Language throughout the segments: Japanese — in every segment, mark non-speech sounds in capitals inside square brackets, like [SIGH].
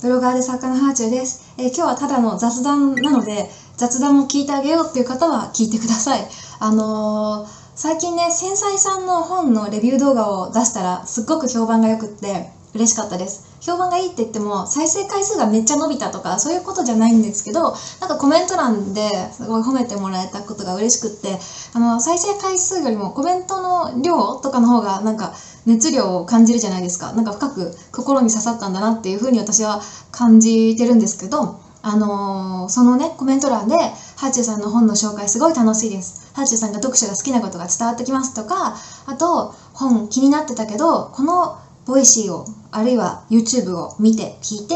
ブロガーで作家のハーチューです、えー今日はただの雑談なので雑談も聞いてあげようっていう方は聞いてください。あのー最近ね繊細さんの本のレビュー動画を出したらすっごく評判が良くって嬉しかったです。評判がいいって言っても再生回数がめっちゃ伸びたとかそういうことじゃないんですけどなんかコメント欄ですごい褒めてもらえたことが嬉しくってあの再生回数よりもコメントの量とかの方がなんか熱量を感じるじゃないですか。なんか深く心に刺さったんだなっていうふうに私は感じてるんですけどあのーそのねコメント欄ではあちゅうさんの本の紹介すごい楽しいです。はあちゅうさんが読者が好きなことが伝わってきますとかあと本気になってたけどこの Voicy をあるいは YouTube を見て聞いて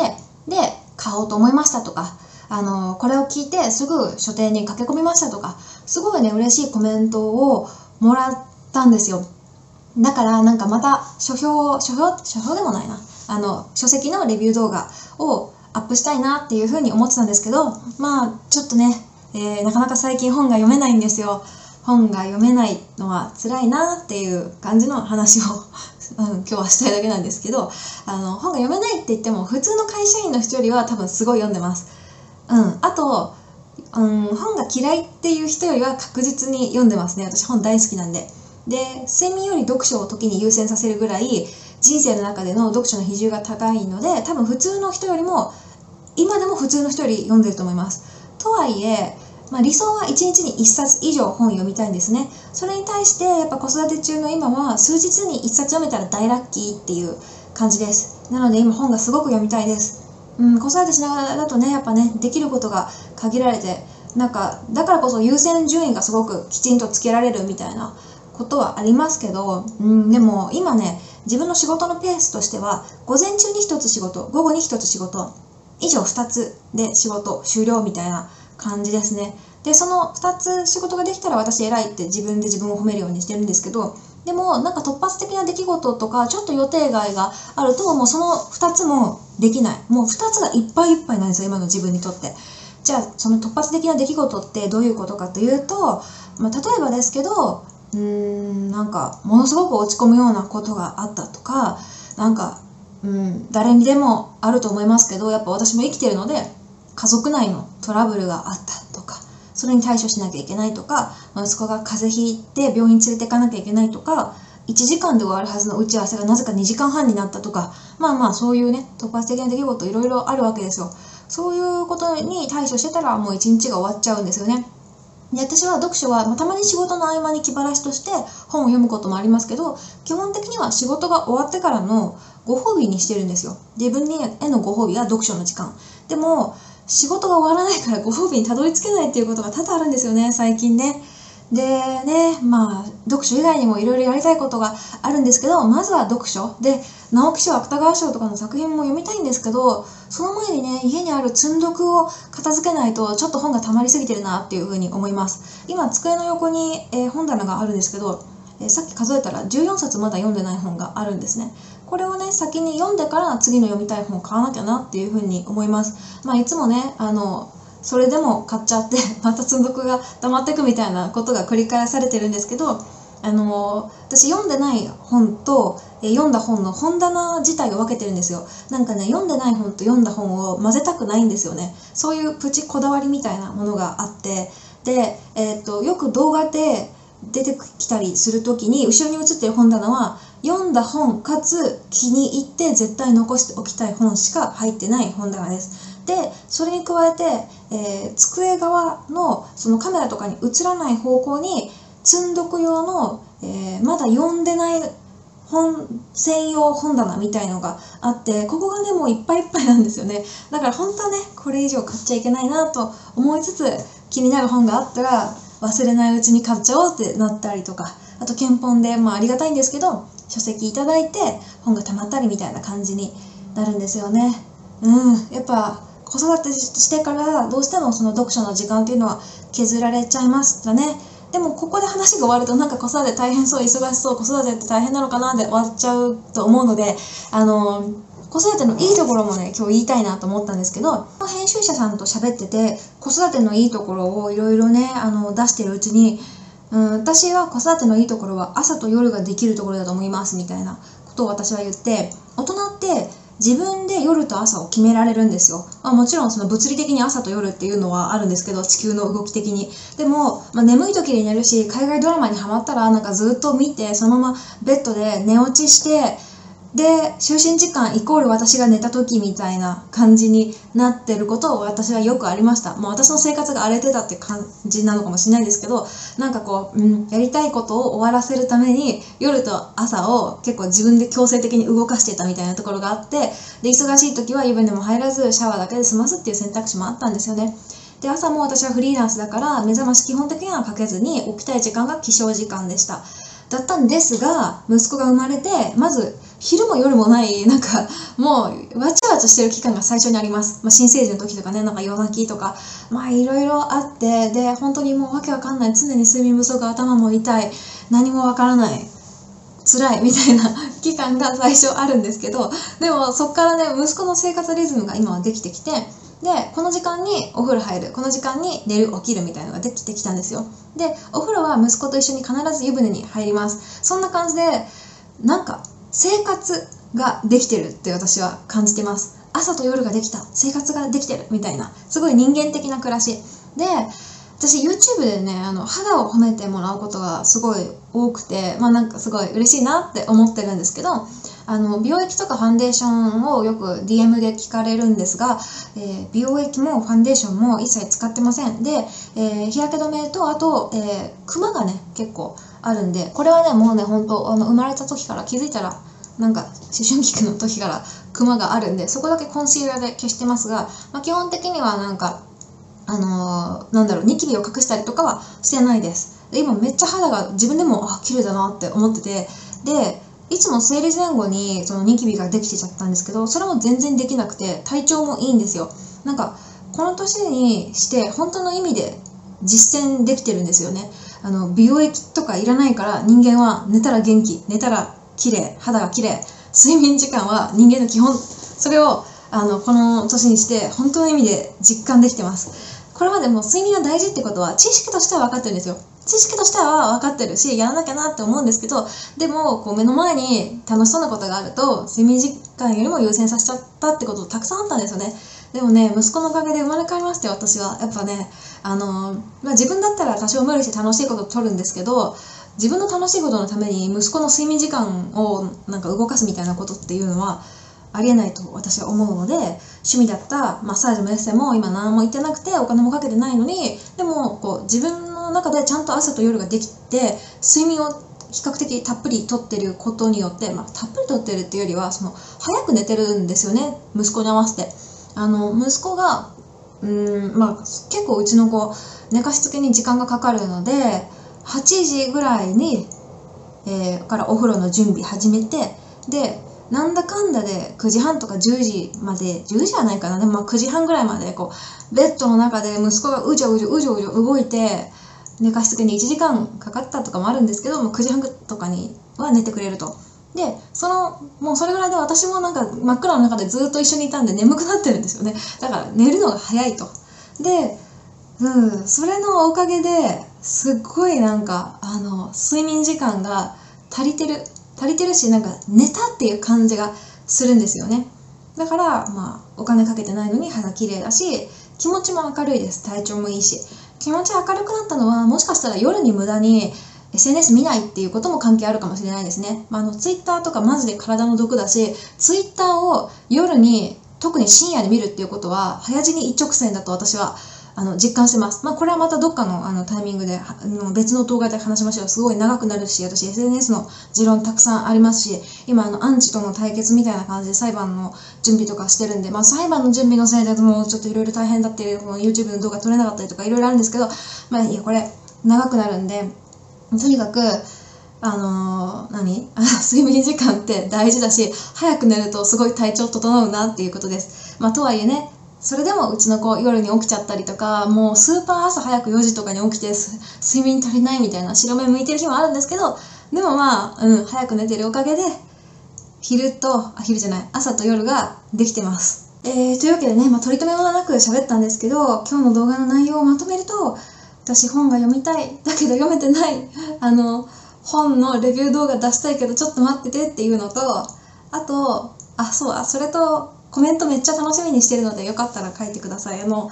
で買おうと思いましたとかあのこれを聞いてすぐ書店に駆け込みましたとかすごいね嬉しいコメントをもらったんですよ。だからなんかまた書評書評書評でもないな。あの書籍のレビュー動画をアップしたいなっていうふうに思ってたんですけどまあちょっとね、えーなかなか最近本が読めないんですよ。本が読めないのは辛いなっていう感じの話を、うん、今日はしたいだけなんですけどあの本が読めないって言っても普通の会社員の人よりは多分すごい読んでます。うん、あと、うん、本が嫌いっていう人よりは確実に読んでますね私本大好きなんで。で睡眠より読書を時に優先させるぐらい人生の中での読書の比重が高いので多分普通の人よりも今でも普通の人より読んでると思います。とはいえ、まあ、理想は1日に1冊以上本読みたいんですね。それに対してやっぱ子育て中の今は数日に1冊読めたら大ラッキーっていう感じです。なので今本がすごく読みたいです。うん、子育てしながらだとねやっぱねできることが限られてなんかだからこそ優先順位がすごくきちんとつけられるみたいなことはありますけど、うん、でも今ね自分の仕事のペースとしては午前中に1つ仕事午後に1つ仕事以上2つで仕事終了みたいな感じですね。でその2つ仕事ができたら私偉いって自分で自分を褒めるようにしてるんですけどでもなんか突発的な出来事とかちょっと予定外があるともうその2つもできない。もう2つがいっぱいいっぱいなんですよ今の自分にとって。じゃあその突発的な出来事ってどういうことかというと、まあ、例えばですけどうーんなんかものすごく落ち込むようなことがあったとかなんかうん誰にでもあると思いますけどやっぱ私も生きてるので家族内のトラブルがあったとかそれに対処しなきゃいけないとか息子が風邪ひいて病院連れて行かなきゃいけないとか1時間で終わるはずの打ち合わせがなぜか2時間半になったとかまあまあそういうね突発的な出来事いろいろあるわけですよ。そういうことに対処してたらもう一日が終わっちゃうんですよね。で私は読書は、まあ、たまに仕事の合間に気晴らしとして本を読むこともありますけど基本的には仕事が終わってからのご褒美にしてるんですよ。自分へのご褒美は読書の時間。でも仕事が終わらないからご褒美にたどり着けないっていうことが多々あるんですよね最近ね。でねまあ読書以外にもいろいろやりたいことがあるんですけどまずは読書。で直木賞芥川賞とかの作品も読みたいんですけどその前にね家にある積んどくを片付けないとちょっと本が溜まりすぎてるなっていうふうに思います。今机の横に、えー本棚があるんですけど、えーさっき数えたら14冊まだ読んでない本があるんですね。これをね先に読んでから次の読みたい本を買わなきゃなっていうふうに思います。まあいつもねあのそれでも買っちゃって [LAUGHS] また積んどくが溜まっていくみたいなことが繰り返されてるんですけどあの私読んでない本と、え読んだ本の本棚自体を分けてるんですよ。なんかね読んでない本と読んだ本を混ぜたくないんですよね。そういうプチこだわりみたいなものがあってで、えー、とよく動画で出てきたりする時に後ろに写ってる本棚は読んだ本かつ気に入って絶対残しておきたい本しか入ってない本棚です。でそれに加えて、えー机側のそのカメラとかに映らない方向に積んどく用の、えーまだ読んでない本専用本棚みたいのがあってここがねもういっぱいいっぱいなんですよね。だから本当はねこれ以上買っちゃいけないなと思いつつ気になる本があったら忘れないうちに買っちゃおうってなったりとかあと憲本で、まあ、ありがたいんですけど書籍いただいて本がたまったりみたいな感じになるんですよね。うん。やっぱ子育てしてからどうしてもその読書の時間っていうのは削られちゃいましたね。でもここで話が終わるとなんか子育て大変そう忙しそう子育てって大変なのかなで終わっちゃうと思うのであの子育てのいいところもね今日言いたいなと思ったんですけど編集者さんと喋ってて子育てのいいところをいろいろねあの出してるうちにうん、私は子育てのいいところは朝と夜ができるところだと思いますみたいなことを私は言って大人って、自分で夜と朝を決められるんですよ。まあ、もちろんその物理的に朝と夜っていうのはあるんですけど、地球の動き的に。でも、まあ、眠い時に寝るし、海外ドラマにハマったらなんかずっと見て、そのままベッドで寝落ちして、で就寝時間イコール私が寝た時みたいな感じになってることを私はよくありました。もう私の生活が荒れてたって感じなのかもしれないですけどなんかこう、うん、やりたいことを終わらせるために夜と朝を結構自分で強制的に動かしてたみたいなところがあってで忙しい時は湯船も入らずシャワーだけで済ますっていう選択肢もあったんですよね。で朝も私はフリーランスだから目覚まし基本的にはかけずに起きたい時間が起床時間でした。だったんですが息子が生まれてまず昼も夜もないなんかもうわちゃわちゃしてる期間が最初にあります、まあ、新生児の時とかねなんか夜泣きとか。まあいろいろあってで本当にもうわけわかんない。常に睡眠不足頭も痛い。何もわからない。辛い。みたいな [LAUGHS] 期間が最初あるんですけどでもそっからね息子の生活リズムが今はできてきてでこの時間にお風呂入る。この時間に寝る起きるみたいなのができてきたんですよ。でお風呂は息子と一緒に必ず湯船に入ります。そんな感じでなんか生活ができてるって私は感じてます。朝と夜ができた。生活ができてるみたいな。すごい人間的な暮らし。で私 YouTube でねあの肌を褒めてもらうことがすごい多くてまあなんかすごい嬉しいなって思ってるんですけどあの美容液とかファンデーションをよく DM で聞かれるんですが、えー、美容液もファンデーションも一切使ってません。で、えー、日焼け止めとあと、えー、クマがね結構あるんでこれはねもうね本当あの生まれた時から気づいたらなんか思春期の時からクマがあるんでそこだけコンシーラーで消してますが、まあ、基本的にはなんかあのー、なんだろうニキビを隠したりとかはしてないです。で今めっちゃ肌が自分でもあ綺麗だなって思っててでいつも生理前後にそのニキビができてちゃったんですけどそれも全然できなくて体調もいいんですよ。なんかこの年にして本当の意味で実践できてるんですよね。あの美容液とかいらないから人間は寝たら元気寝たら綺麗肌が綺麗睡眠時間は人間の基本。それをあのこの年にして本当の意味で実感できてます。これまでも睡眠が大事ってことは知識としては分かってるんですよ。知識としては分かってるしやらなきゃなって思うんですけどでもこう目の前に楽しそうなことがあると睡眠時間よりも優先させちゃったってことたくさんあったんですよね。でもね息子のおかげで生まれ変わりましたよ私はやっぱねあの、まあ、自分だったら多少無理して楽しいことを取るんですけど自分の楽しいことのために息子の睡眠時間をなんか動かすみたいなことっていうのはありえないと私は思うので趣味だったマッサージもエッセも今何も言ってなくてお金もかけてないのにでもこう自分の中でちゃんと朝と夜ができて睡眠を比較的たっぷりとってることによって、まあ、たっぷりとってるっていうよりはその早く寝てるんですよね息子に合わせて。あの息子がうんまあ結構うちの子寝かしつけに時間がかかるので8時ぐらいに、えー、からお風呂の準備始めてでなんだかんだで9時半とか10時まで10時はないかなでもまあ9時半ぐらいまでこうベッドの中で息子がうじょうじょうじょうじょ動いて寝かしつけに1時間かかったとかもあるんですけども9時半とかには寝てくれると。でそのもうそれぐらいで私もなんか真っ暗の中でずっと一緒にいたんで眠くなってるんですよね。だから寝るのが早いと。でうんそれのおかげですっごいなんかあの睡眠時間が足りてる足りてるしなんか寝たっていう感じがするんですよね。だからまあお金かけてないのに肌綺麗だし気持ちも明るいです。体調もいいし。気持ち明るくなったのはもしかしたら夜に無駄に SNS 見ないっていうことも関係あるかもしれないですね。まあ、あの、ツイッターとかマジで体の毒だし、ツイッターを夜に、特に深夜に見るっていうことは、早死に一直線だと私はあの実感してます。まあ、これはまたどっかのあのタイミングであの別の動画で話しましょう。すごい長くなるし、私 SNS の持論たくさんありますし、今あのアンチとの対決みたいな感じで裁判の準備とかしてるんで、まあ、裁判の準備のせいでもうちょっといろいろ大変だっていう、この YouTube の動画撮れなかったりとかいろいろあるんですけど、まあいや、これ長くなるんで、とにかく、あのー、何？[LAUGHS] 睡眠時間って大事だし、早く寝るとすごい体調整うなっていうことです。まあ、とはいえね、それでもうちの子夜に起きちゃったりとか、もうスーパー朝早く4時とかに起きて睡眠足りないみたいな白目向いてる日もあるんですけど、でもまあ、うん、早く寝てるおかげで、昼と、あ、昼じゃない、朝と夜ができてます。えー、というわけでね、まあ、取り留めもなく喋ったんですけど、今日の動画の内容をまとめると、私本が読みたいだけど読めてない [LAUGHS] あの本のレビュー動画出したいけどちょっと待っててっていうのとあとあそうあそれとコメントめっちゃ楽しみにしてるのでよかったら書いてください。あの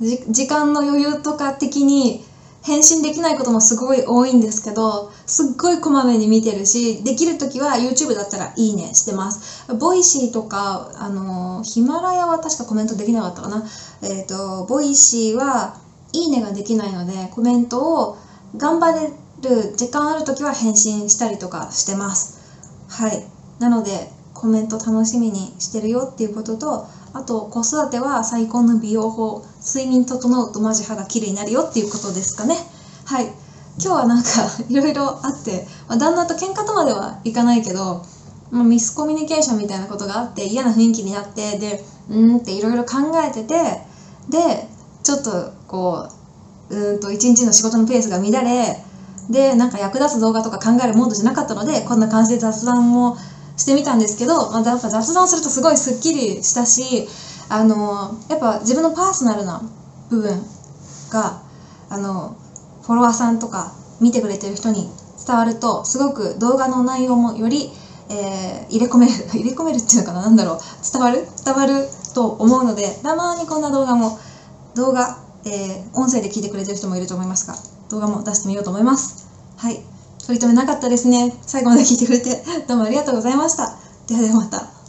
じ時間の余裕とか的に返信できないこともすごい多いんですけどすっごいこまめに見てるしできる時は YouTube だったらいいねしてます。 Voicyとかあのヒマラヤは確かコメントできなかったかな。えっ、ー、とボイシーはいいねができないのでコメントを頑張れる時間ある時は返信したりとかしてます。はい。なのでコメント楽しみにしてるよっていうこととあと子育ては最高の美容法睡眠整うとマジ肌綺麗になるよっていうことですかね。はい。今日はなんか [LAUGHS] いろいろあって、まあ、旦那と喧嘩とまではいかないけど、まあ、ミスコミュニケーションみたいなことがあって嫌な雰囲気になってでうんっていろいろ考えててでちょっとこううんと一日の仕事のペースが乱れでなんか役立つ動画とか考えるモードじゃなかったのでこんな感じで雑談もしてみたんですけど、まあ、やっぱ雑談するとすごいすっきりしたしあのやっぱ自分のパーソナルな部分があのフォロワーさんとか見てくれてる人に伝わるとすごく動画の内容もより、えー、入れ込める [LAUGHS] 入れ込めるっていうのかな何だろう伝わる伝わると思うのでたまにこんな動画も動画、えー、音声で聞いてくれてる人もいると思いますが動画も出してみようと思います。はい。取り留めなかったですね。最後まで聞いてくれてどうもありがとうございました。ではではまた。